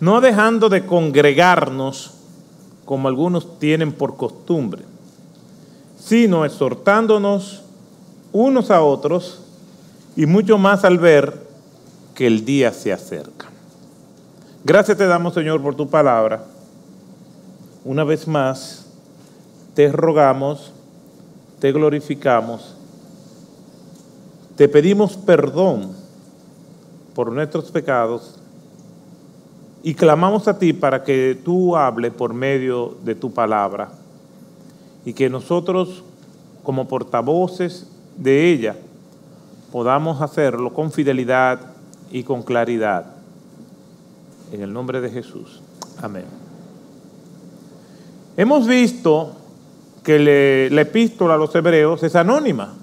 no dejando de congregarnos como algunos tienen por costumbre, sino exhortándonos unos a otros y mucho más al ver que el día se acerca. Gracias te damos, Señor, por tu palabra. Una vez más, te rogamos, te glorificamos, te pedimos perdón por nuestros pecados y clamamos a ti para que tú hables por medio de tu palabra y que nosotros como portavoces de ella podamos hacerlo con fidelidad y con claridad. En el nombre de Jesús. Amén. Hemos visto que la epístola a los hebreos es anónima,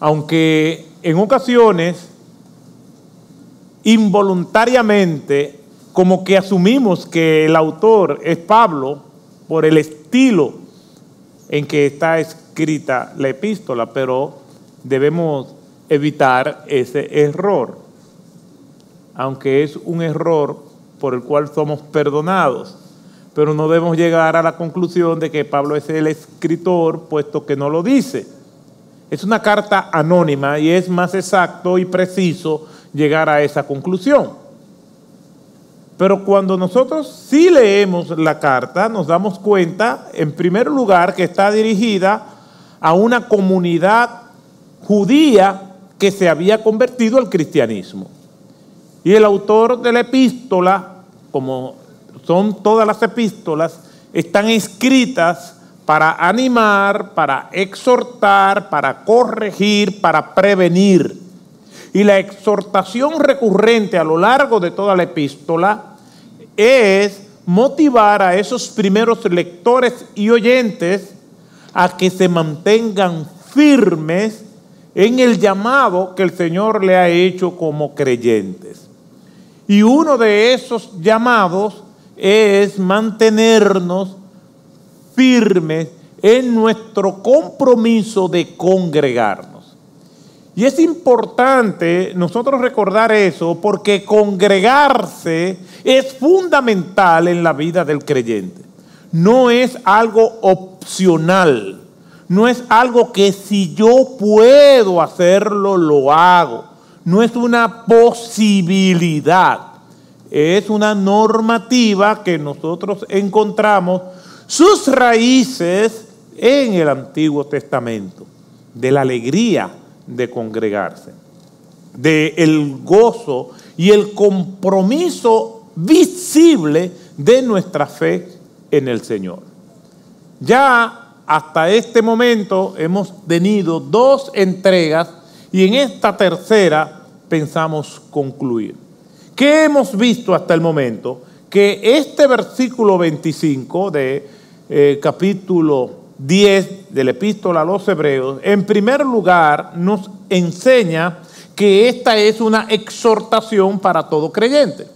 aunque en ocasiones involuntariamente como que asumimos que el autor es Pablo por el estilo en que está escrita la epístola, pero debemos evitar ese error, aunque es un error por el cual somos perdonados, pero no debemos llegar a la conclusión de que Pablo es el escritor, puesto que no lo dice. Es una carta anónima y es más exacto y preciso llegar a esa conclusión. Pero cuando nosotros sí leemos la carta, nos damos cuenta, en primer lugar, que está dirigida a una comunidad judía que se había convertido al cristianismo. Y el autor de la epístola, como son todas las epístolas, están escritas para animar, para exhortar, para corregir, para prevenir. Y la exhortación recurrente a lo largo de toda la epístola es motivar a esos primeros lectores y oyentes a que se mantengan firmes en el llamado que el Señor le ha hecho como creyentes. Y uno de esos llamados es mantenernos firmes en nuestro compromiso de congregarnos. Y es importante nosotros recordar eso porque congregarse es fundamental en la vida del creyente. No es algo opcional, no es algo que si yo puedo hacerlo, lo hago. No es una posibilidad, es una normativa que nosotros encontramos sus raíces en el Antiguo Testamento, de la alegría de congregarse, de el gozo y el compromiso visible de nuestra fe en el Señor. Ya hasta este momento hemos tenido dos entregas y en esta tercera pensamos concluir. ¿Qué hemos visto hasta el momento? Que este versículo 25 de eh, capítulo 10 de la epístola a los hebreos, en primer lugar nos enseña que esta es una exhortación para todo creyente.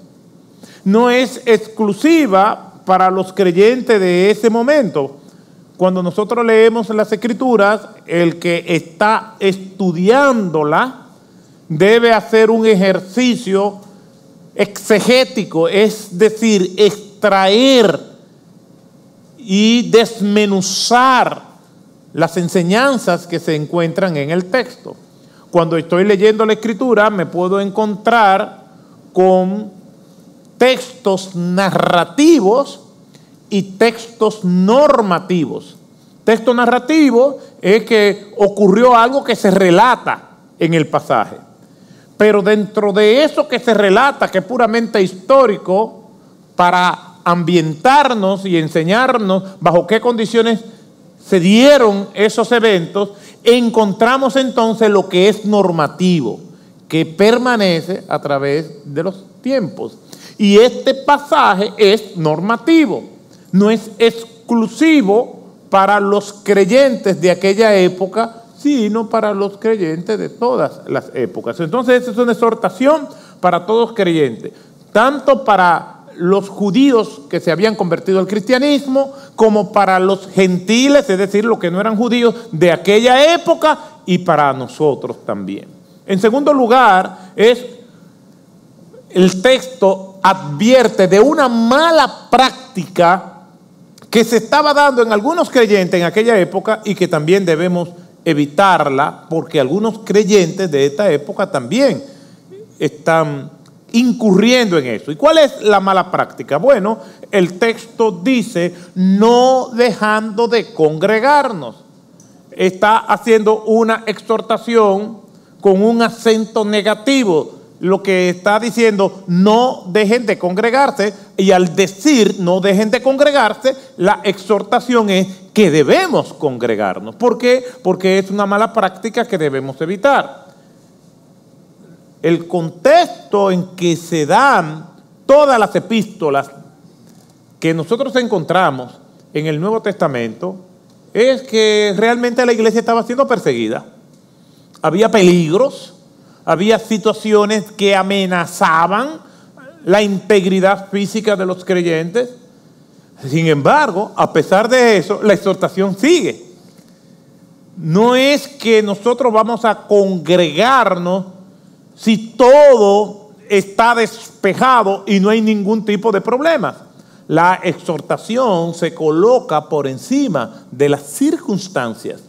No es exclusiva para los creyentes de ese momento. Cuando nosotros leemos las escrituras, el que está estudiándola debe hacer un ejercicio exegético, es decir, extraer y desmenuzar las enseñanzas que se encuentran en el texto. Cuando estoy leyendo la escritura me puedo encontrar con textos narrativos y textos normativos. Texto narrativo es que ocurrió algo que se relata en el pasaje. Pero dentro de eso que se relata, que es puramente histórico, para ambientarnos y enseñarnos bajo qué condiciones se dieron esos eventos, encontramos entonces lo que es normativo, que permanece a través de los tiempos. Y este pasaje es normativo, no es exclusivo para los creyentes de aquella época, sino para los creyentes de todas las épocas. Entonces, es una exhortación para todos creyentes, tanto para los judíos que se habían convertido al cristianismo, como para los gentiles, es decir, los que no eran judíos de aquella época, y para nosotros también. En segundo lugar, es el texto advierte de una mala práctica que se estaba dando en algunos creyentes en aquella época y que también debemos evitarla porque algunos creyentes de esta época también están incurriendo en eso. ¿Y cuál es la mala práctica? Bueno, el texto dice, no dejando de congregarnos. Está haciendo una exhortación con un acento negativo. Lo que está diciendo, no dejen de congregarse. Y al decir, no dejen de congregarse, la exhortación es que debemos congregarnos. ¿Por qué? Porque es una mala práctica que debemos evitar el contexto en que se dan todas las epístolas que nosotros encontramos en el Nuevo Testamento es que realmente la iglesia estaba siendo perseguida. Había peligros, había situaciones que amenazaban la integridad física de los creyentes. Sin embargo, a pesar de eso, la exhortación sigue. No es que nosotros vamos a congregarnos si todo está despejado y no hay ningún tipo de problema. La exhortación se coloca por encima de las circunstancias.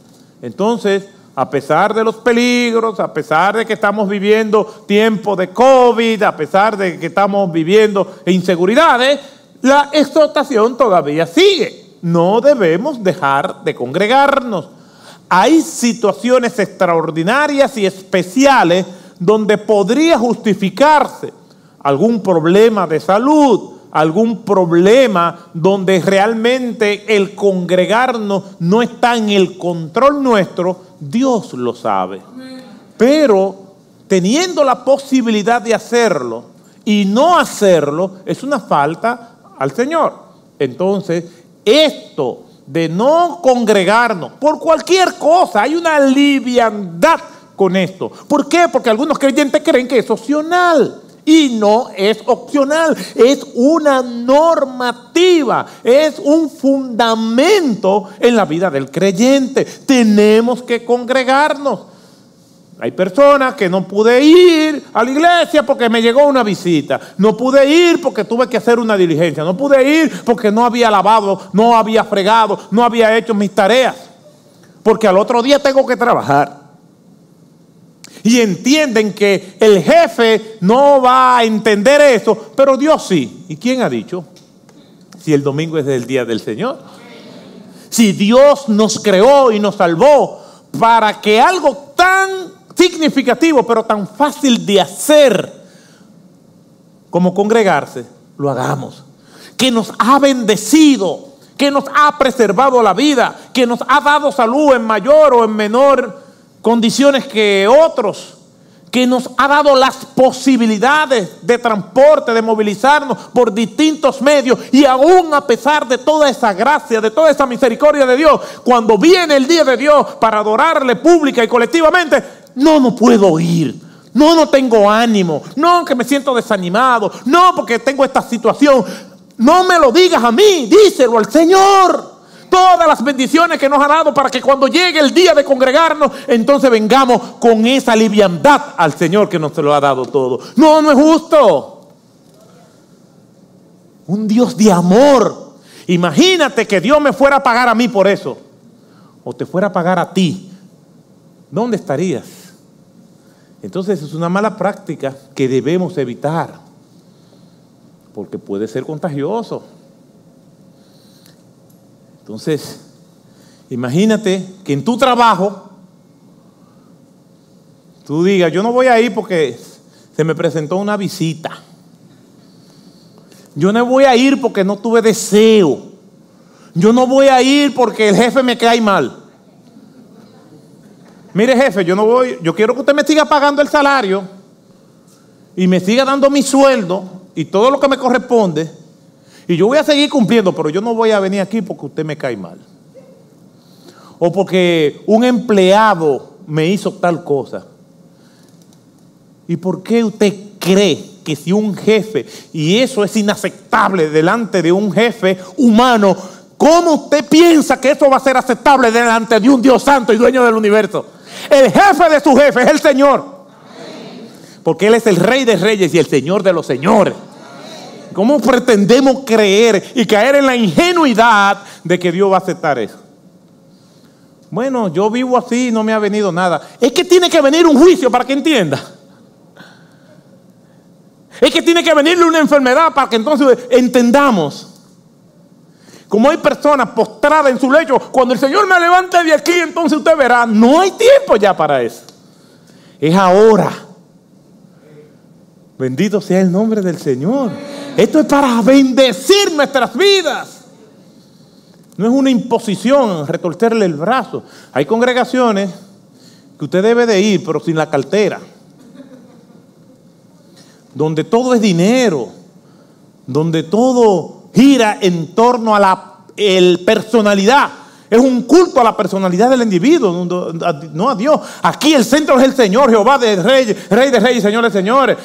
Entonces, a pesar de los peligros, a pesar de que estamos viviendo tiempo de COVID, a pesar de que estamos viviendo inseguridades, la exhortación todavía sigue. No debemos dejar de congregarnos. Hay situaciones extraordinarias y especiales donde podría justificarse algún problema de salud, algún problema donde realmente el congregarnos no está en el control nuestro, Dios lo sabe. Pero teniendo la posibilidad de hacerlo y no hacerlo, es una falta al Señor. Entonces, esto de no congregarnos por cualquier cosa, hay una liviandad con esto. ¿Por qué? Porque algunos creyentes creen que es opcional. Y no es opcional, es una normativa, es un fundamento en la vida del creyente. Tenemos que congregarnos. Hay personas que no pude ir a la iglesia porque me llegó una visita. No pude ir porque tuve que hacer una diligencia. No pude ir porque no había lavado, no había fregado, no había hecho mis tareas. Porque al otro día tengo que trabajar y entienden que el jefe no va a entender eso, pero Dios sí. ¿Y quién ha dicho? Si el domingo es el día del Señor. Si Dios nos creó y nos salvó para que algo tan significativo, pero tan fácil de hacer como congregarse, lo hagamos. Que nos ha bendecido, que nos ha preservado la vida, que nos ha dado salud en mayor o en menor condiciones que otros, que nos ha dado las posibilidades de transporte, de movilizarnos por distintos medios y aún a pesar de toda esa gracia, de toda esa misericordia de Dios, cuando viene el día de Dios para adorarle pública y colectivamente, no, no puedo ir. No, no tengo ánimo. No, que me siento desanimado. No, porque tengo esta situación. No me lo digas a mí, díselo al Señor todas las bendiciones que nos ha dado para que cuando llegue el día de congregarnos, entonces vengamos con esa liviandad al Señor que nos lo ha dado todo. No, no es justo. Un Dios de amor. Imagínate que Dios me fuera a pagar a mí por eso. O te fuera a pagar a ti. ¿Dónde estarías? Entonces es una mala práctica que debemos evitar. Porque puede ser contagioso. Entonces, imagínate que en tu trabajo tú digas, yo no voy a ir porque se me presentó una visita. Yo no voy a ir porque no tuve deseo. Yo no voy a ir porque el jefe me cae mal. Mire, jefe, yo no voy, yo quiero que usted me siga pagando el salario y me siga dando mi sueldo y todo lo que me corresponde. Y yo voy a seguir cumpliendo, pero yo no voy a venir aquí porque usted me cae mal. O porque un empleado me hizo tal cosa. ¿Y por qué usted cree que si un jefe, y eso es inaceptable delante de un jefe humano, ¿cómo usted piensa que eso va a ser aceptable delante de un Dios santo y dueño del universo? El jefe de su jefe es el Señor. Porque Él es el rey de reyes y el Señor de los señores. ¿Cómo pretendemos creer y caer en la ingenuidad de que Dios va a aceptar eso? Bueno, yo vivo así y no me ha venido nada. Es que tiene que venir un juicio para que entienda. Es que tiene que venirle una enfermedad para que entonces entendamos. Como hay personas postradas en su lecho, cuando el Señor me levante de aquí, entonces usted verá, no hay tiempo ya para eso. Es ahora. Bendito sea el nombre del Señor. Esto es para bendecir nuestras vidas. No es una imposición retorcerle el brazo. Hay congregaciones que usted debe de ir, pero sin la cartera. Donde todo es dinero. Donde todo gira en torno a la personalidad. Es un culto a la personalidad del individuo, no a Dios. Aquí el centro es el Señor, Jehová de Reyes, Rey de Reyes, Señor de Señores.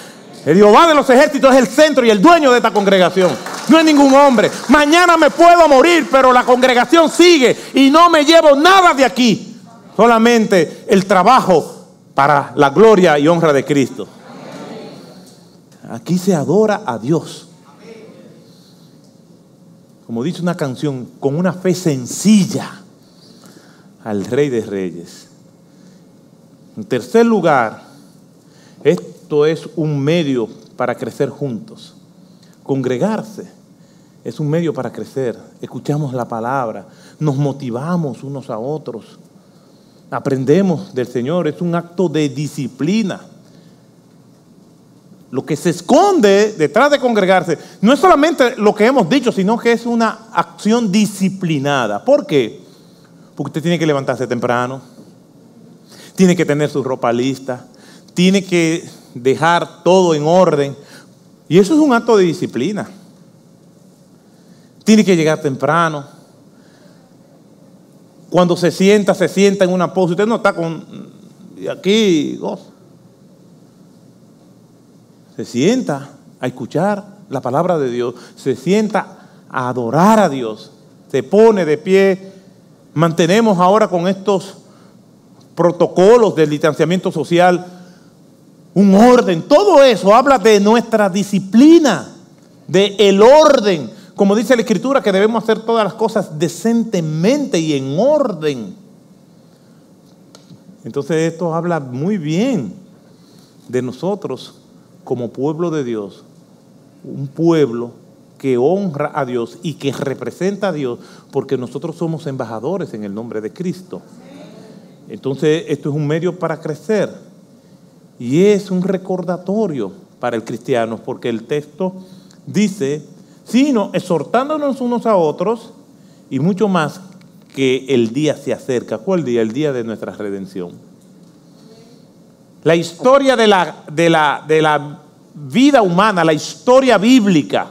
El Jehová de los ejércitos es el centro y el dueño de esta congregación. No es ningún hombre. Mañana me puedo morir, pero la congregación sigue y no me llevo nada de aquí. Solamente el trabajo para la gloria y honra de Cristo. Aquí se adora a Dios. Como dice una canción, con una fe sencilla al Rey de Reyes. En tercer lugar, esto es un medio para crecer juntos. Congregarse es un medio para crecer. Escuchamos la palabra, nos motivamos unos a otros, aprendemos del Señor, es un acto de disciplina. Lo que se esconde detrás de congregarse no es solamente lo que hemos dicho, sino que es una acción disciplinada. ¿Por qué? Porque usted tiene que levantarse temprano, tiene que tener su ropa lista, tiene que dejar todo en orden. Y eso es un acto de disciplina. Tiene que llegar temprano. Cuando se sienta, se sienta en una pose. Usted no está con aquí, Se sienta a escuchar la palabra de Dios. Se sienta a adorar a Dios. Se pone de pie. Mantenemos ahora con estos protocolos del distanciamiento social un orden. Todo eso habla de nuestra disciplina, de el orden. Como dice la Escritura, que debemos hacer todas las cosas decentemente y en orden. Entonces esto habla muy bien de nosotros como pueblo de Dios. Un pueblo que honra a Dios y que representa a Dios porque nosotros somos embajadores en el nombre de Cristo. Entonces esto es un medio para crecer. Y es un recordatorio para el cristiano, porque el texto dice, sino exhortándonos unos a otros y mucho más que el día se acerca. ¿Cuál día? El día de nuestra redención. La historia de la, de la, de la vida humana, la historia bíblica,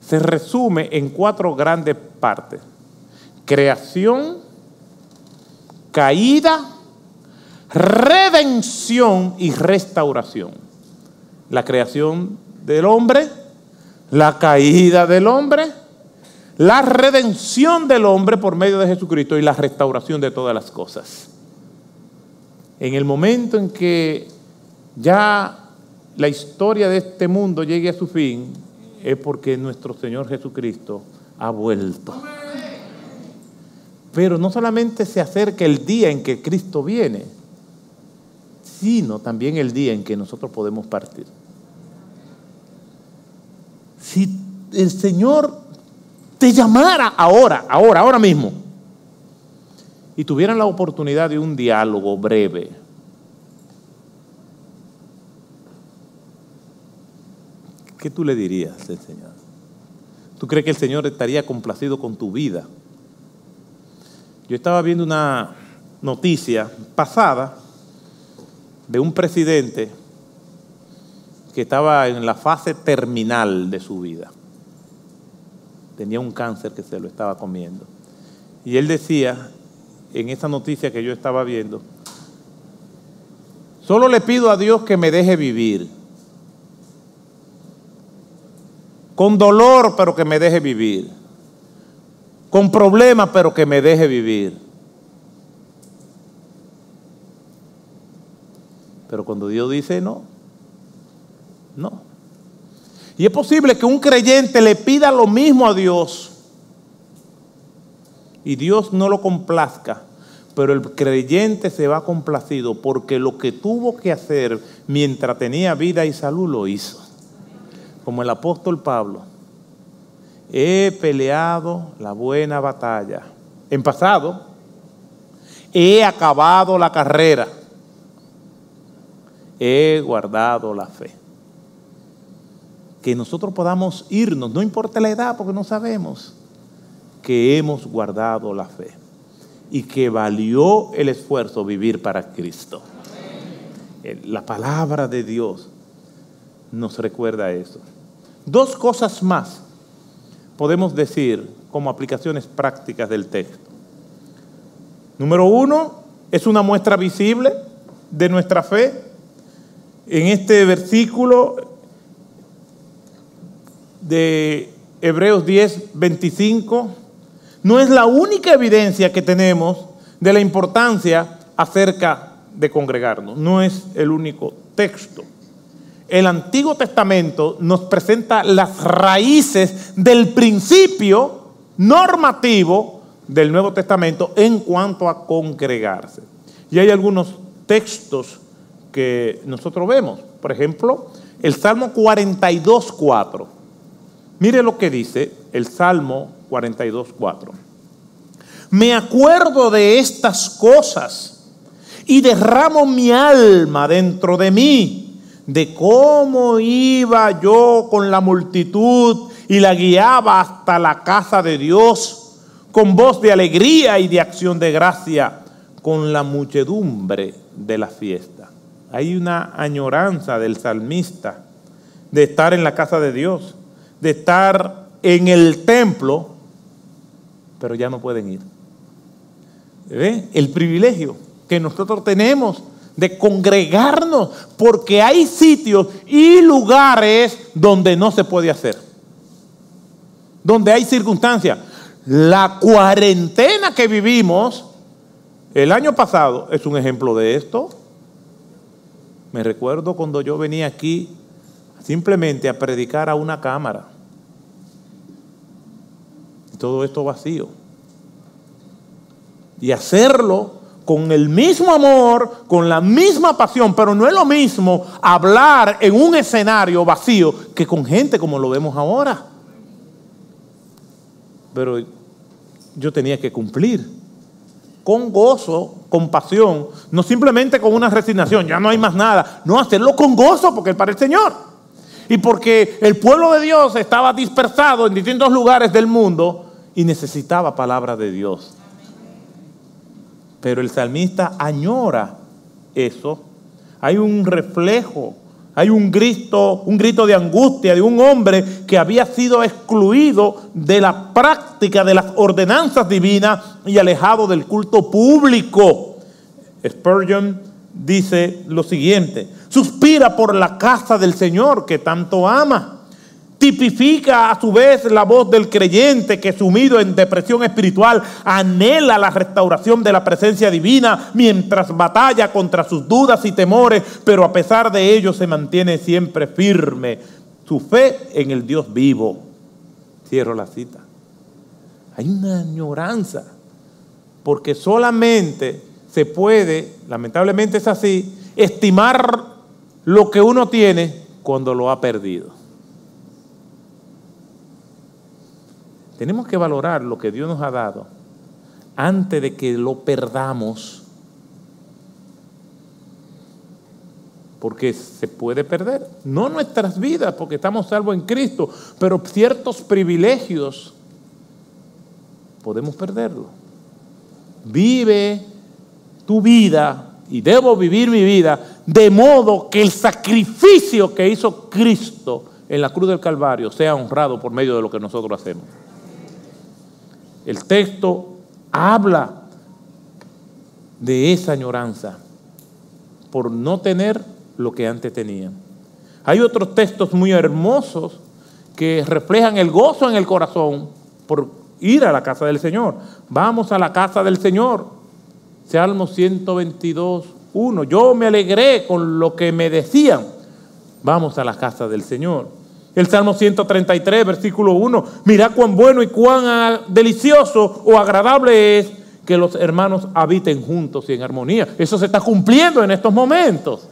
se resume en cuatro grandes partes. Creación, caída, redención y restauración. La creación del hombre, la caída del hombre, la redención del hombre por medio de Jesucristo y la restauración de todas las cosas. En el momento en que ya la historia de este mundo llegue a su fin, es porque nuestro Señor Jesucristo ha vuelto. Pero no solamente se acerca el día en que Cristo viene, sino también el día en que nosotros podemos partir. Si el Señor te llamara ahora, ahora, ahora mismo, y tuvieran la oportunidad de un diálogo breve, ¿qué tú le dirías al Señor? ¿Tú crees que el Señor estaría complacido con tu vida? Yo estaba viendo una noticia pasada de un presidente que estaba en la fase terminal de su vida. Tenía un cáncer que se lo estaba comiendo. Y él decía, en esa noticia que yo estaba viendo, solo le pido a Dios que me deje vivir. Con dolor, pero que me deje vivir. Con problemas, pero que me deje vivir. Pero cuando Dios dice no, no. Y es posible que un creyente le pida lo mismo a Dios y Dios no lo complazca, pero el creyente se va complacido porque lo que tuvo que hacer mientras tenía vida y salud lo hizo. Como el apóstol Pablo, he peleado la buena batalla. En pasado, he acabado la carrera, he guardado la fe que nosotros podamos irnos, no importa la edad, porque no sabemos, que hemos guardado la fe y que valió el esfuerzo vivir para Cristo. Eh, la palabra de Dios nos recuerda eso. Dos cosas más podemos decir como aplicaciones prácticas del texto. Número uno, es una muestra visible de nuestra fe. En este versículo de Hebreos 10, 25, no es la única evidencia que tenemos de la importancia acerca de congregarnos. No es el único texto. El Antiguo Testamento nos presenta las raíces del principio normativo del Nuevo Testamento en cuanto a congregarse. Y hay algunos textos que nosotros vemos. Por ejemplo, el Salmo 42, 4 Mire lo que dice el Salmo 42.4. Me acuerdo de estas cosas y derramo mi alma dentro de mí, de cómo iba yo con la multitud y la guiaba hasta la casa de Dios, con voz de alegría y de acción de gracia, con la muchedumbre de la fiesta. Hay una añoranza del salmista de estar en la casa de Dios de estar en el templo, pero ya no pueden ir. El privilegio que nosotros tenemos de congregarnos, porque hay sitios y lugares donde no se puede hacer, donde hay circunstancias. La cuarentena que vivimos el año pasado es un ejemplo de esto. Me recuerdo cuando yo venía aquí simplemente a predicar a una cámara. todo esto vacío. Y hacerlo con el mismo amor, con la misma pasión, pero no es lo mismo hablar en un escenario vacío que con gente como lo vemos ahora. Pero yo tenía que cumplir con gozo, con pasión, no simplemente con una resignación, ya no hay más nada, no hacerlo con gozo porque es para el Señor y porque el pueblo de Dios estaba dispersado en distintos lugares del mundo y necesitaba palabra de Dios. Pero el salmista añora eso. Hay un reflejo, hay un grito, un grito de angustia de un hombre que había sido excluido de la práctica de las ordenanzas divinas y alejado del culto público. Spurgeon dice lo siguiente, suspira por la casa del Señor que tanto ama. Tipifica a su vez la voz del creyente que sumido en depresión espiritual anhela la restauración de la presencia divina mientras batalla contra sus dudas y temores, pero a pesar de ello se mantiene siempre firme su fe en el Dios vivo. Cierro la cita. Hay una añoranza, porque solamente se puede, lamentablemente es así, estimar lo que uno tiene cuando lo ha perdido. Tenemos que valorar lo que Dios nos ha dado antes de que lo perdamos. Porque se puede perder. No nuestras vidas, porque estamos salvos en Cristo, pero ciertos privilegios podemos perderlo. Vive tu vida y debo vivir mi vida de modo que el sacrificio que hizo Cristo en la cruz del Calvario sea honrado por medio de lo que nosotros hacemos. El texto habla de esa añoranza por no tener lo que antes tenían. Hay otros textos muy hermosos que reflejan el gozo en el corazón por ir a la casa del Señor. Vamos a la casa del Señor. Salmo 122, 1. Yo me alegré con lo que me decían. Vamos a la casa del Señor. El Salmo 133, versículo 1. Mira cuán bueno y cuán ah, delicioso o agradable es que los hermanos habiten juntos y en armonía. Eso se está cumpliendo en estos momentos.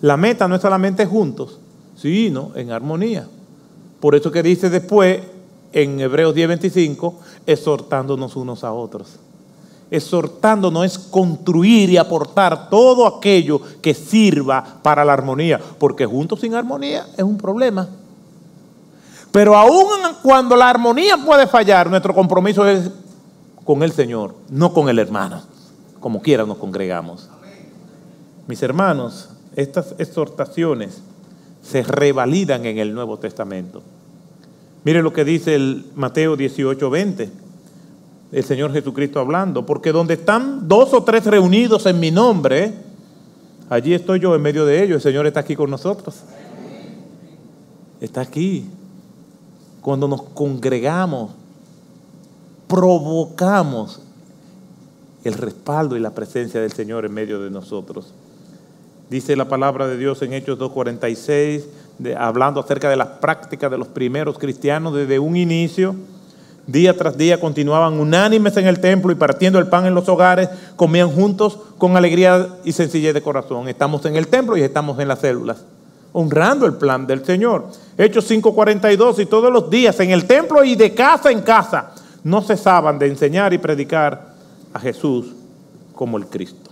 La meta no es solamente juntos, sino en armonía. Por eso que dice después en Hebreos 10:25, exhortándonos unos a otros. Exhortándonos es construir y aportar todo aquello que sirva para la armonía, porque juntos sin armonía es un problema. Pero aún cuando la armonía puede fallar, nuestro compromiso es con el Señor, no con el hermano, como quiera nos congregamos. Mis hermanos, estas exhortaciones se revalidan en el Nuevo Testamento. Mire lo que dice el Mateo 18, 20. El Señor Jesucristo hablando. Porque donde están dos o tres reunidos en mi nombre, allí estoy yo en medio de ellos. El Señor está aquí con nosotros. Está aquí. Cuando nos congregamos, provocamos el respaldo y la presencia del Señor en medio de nosotros. Dice la palabra de Dios en Hechos 2.46 hablando acerca de las prácticas de los primeros cristianos desde un inicio. Día tras día continuaban unánimes en el templo y partiendo el pan en los hogares, comían juntos con alegría y sencillez de corazón. Estamos en el templo y estamos en las células, honrando el plan del Señor. Hechos 5:42 y todos los días en el templo y de casa en casa no cesaban de enseñar y predicar a Jesús como el Cristo.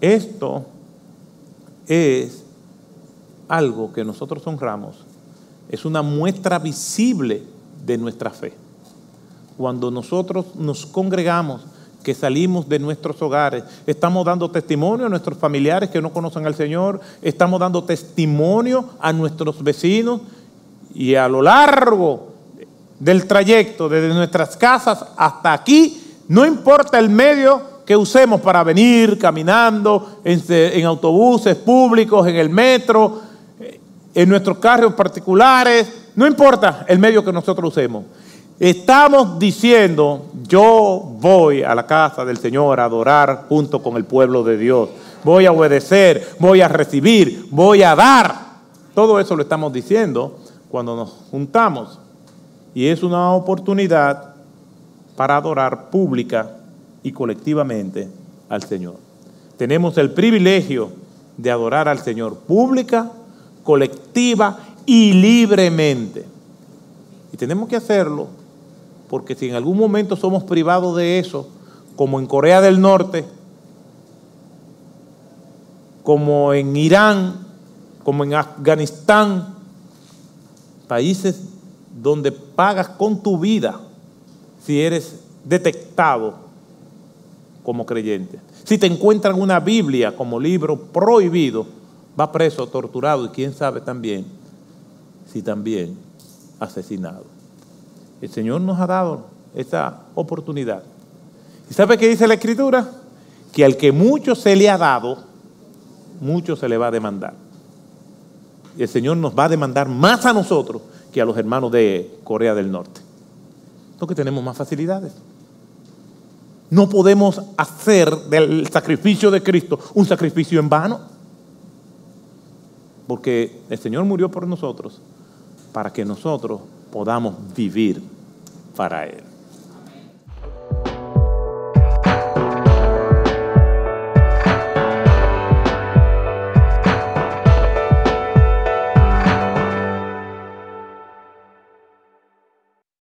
Esto es algo que nosotros honramos, es una muestra visible de nuestra fe. Cuando nosotros nos congregamos, que salimos de nuestros hogares, estamos dando testimonio a nuestros familiares que no conocen al Señor, estamos dando testimonio a nuestros vecinos y a lo largo del trayecto desde nuestras casas hasta aquí, no importa el medio que usemos para venir caminando en, autobuses públicos, en el metro, en nuestros carros particulares, no importa el medio que nosotros usemos. Estamos diciendo, yo voy a la casa del Señor a adorar junto con el pueblo de Dios. Voy a obedecer, voy a recibir, voy a dar. Todo eso lo estamos diciendo cuando nos juntamos. Y es una oportunidad para adorar pública y colectivamente al Señor. Tenemos el privilegio de adorar al Señor pública colectiva y libremente. Y tenemos que hacerlo porque si en algún momento somos privados de eso, como en Corea del Norte, como en Irán, como en Afganistán, países donde pagas con tu vida si eres detectado como creyente. Si te encuentran una Biblia como libro prohibido, va preso, torturado y quién sabe también si también asesinado. El Señor nos ha dado esa oportunidad. ¿Y sabe qué dice la Escritura? Que al que mucho se le ha dado, mucho se le va a demandar. Y el Señor nos va a demandar más a nosotros que a los hermanos de Corea del Norte. Porque tenemos más facilidades. No podemos hacer del sacrificio de Cristo un sacrificio en vano porque el Señor murió por nosotros para que nosotros podamos vivir para Él.